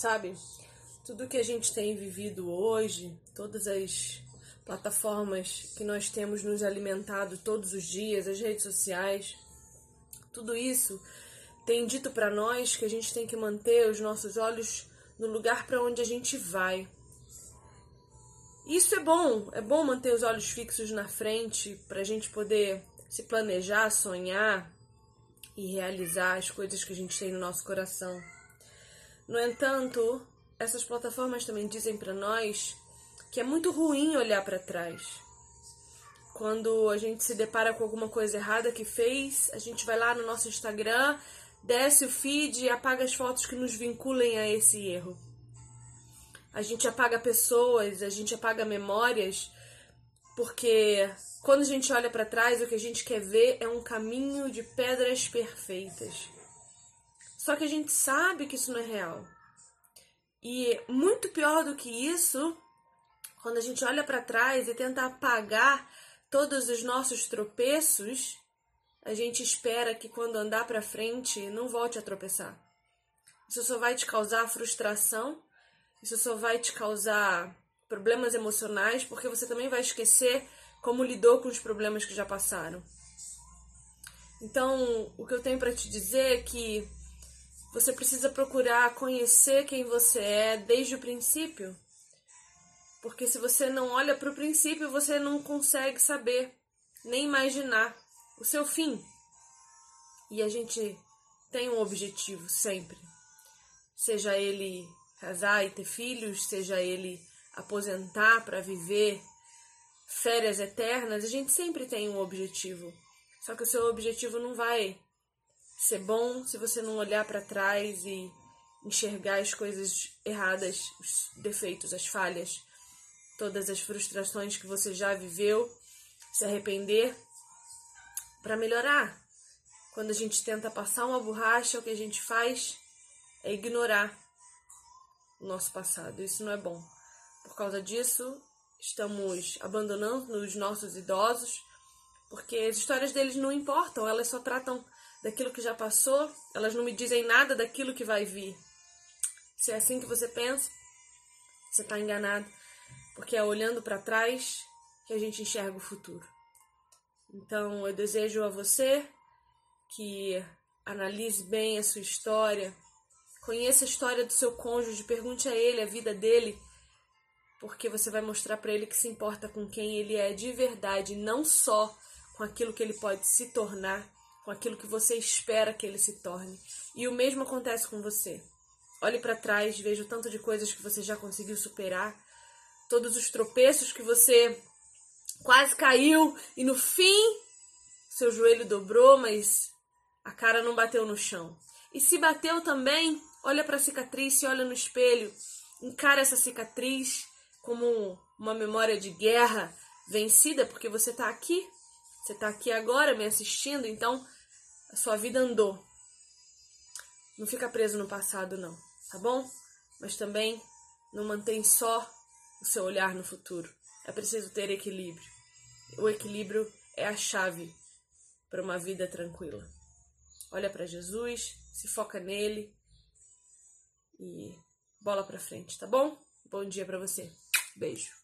sabe? Tudo que a gente tem vivido hoje, todas as plataformas que nós temos nos alimentado todos os dias, as redes sociais, tudo isso tem dito para nós que a gente tem que manter os nossos olhos no lugar para onde a gente vai. Isso é bom, é bom manter os olhos fixos na frente para a gente poder se planejar, sonhar e realizar as coisas que a gente tem no nosso coração. No entanto, essas plataformas também dizem para nós que é muito ruim olhar para trás. Quando a gente se depara com alguma coisa errada que fez, a gente vai lá no nosso Instagram, desce o feed e apaga as fotos que nos vinculem a esse erro. A gente apaga pessoas, a gente apaga memórias, porque quando a gente olha para trás, o que a gente quer ver é um caminho de pedras perfeitas. Só que a gente sabe que isso não é real. E muito pior do que isso, quando a gente olha para trás e tenta apagar todos os nossos tropeços, a gente espera que quando andar para frente não volte a tropeçar. Isso só vai te causar frustração, isso só vai te causar problemas emocionais, porque você também vai esquecer como lidou com os problemas que já passaram. Então, o que eu tenho para te dizer é que você precisa procurar conhecer quem você é desde o princípio. Porque se você não olha para o princípio, você não consegue saber, nem imaginar o seu fim. E a gente tem um objetivo sempre. Seja ele casar e ter filhos, seja ele aposentar para viver férias eternas, a gente sempre tem um objetivo. Só que o seu objetivo não vai ser bom se você não olhar para trás e enxergar as coisas erradas, os defeitos, as falhas, todas as frustrações que você já viveu, se arrepender para melhorar. Quando a gente tenta passar uma borracha, o que a gente faz é ignorar o nosso passado. Isso não é bom. Por causa disso, estamos abandonando os nossos idosos, porque as histórias deles não importam, elas só tratam daquilo que já passou, elas não me dizem nada daquilo que vai vir. Se é assim que você pensa, você está enganado, porque é olhando para trás que a gente enxerga o futuro. Então eu desejo a você que analise bem a sua história, conheça a história do seu cônjuge, pergunte a ele a vida dele, porque você vai mostrar para ele que se importa com quem ele é de verdade, não só com aquilo que ele pode se tornar, com aquilo que você espera que ele se torne. E o mesmo acontece com você. Olhe para trás, veja o tanto de coisas que você já conseguiu superar, todos os tropeços que você quase caiu e no fim seu joelho dobrou, mas a cara não bateu no chão. E se bateu também, olha para a cicatriz, se olha no espelho, encara essa cicatriz como uma memória de guerra vencida, porque você está aqui, você está aqui agora me assistindo, então a sua vida andou. Não fica preso no passado, não, tá bom? Mas também não mantém só o seu olhar no futuro. É preciso ter equilíbrio o equilíbrio é a chave para uma vida tranquila. Olha para Jesus, se foca nele e bola para frente, tá bom? Bom dia para você. Beijo.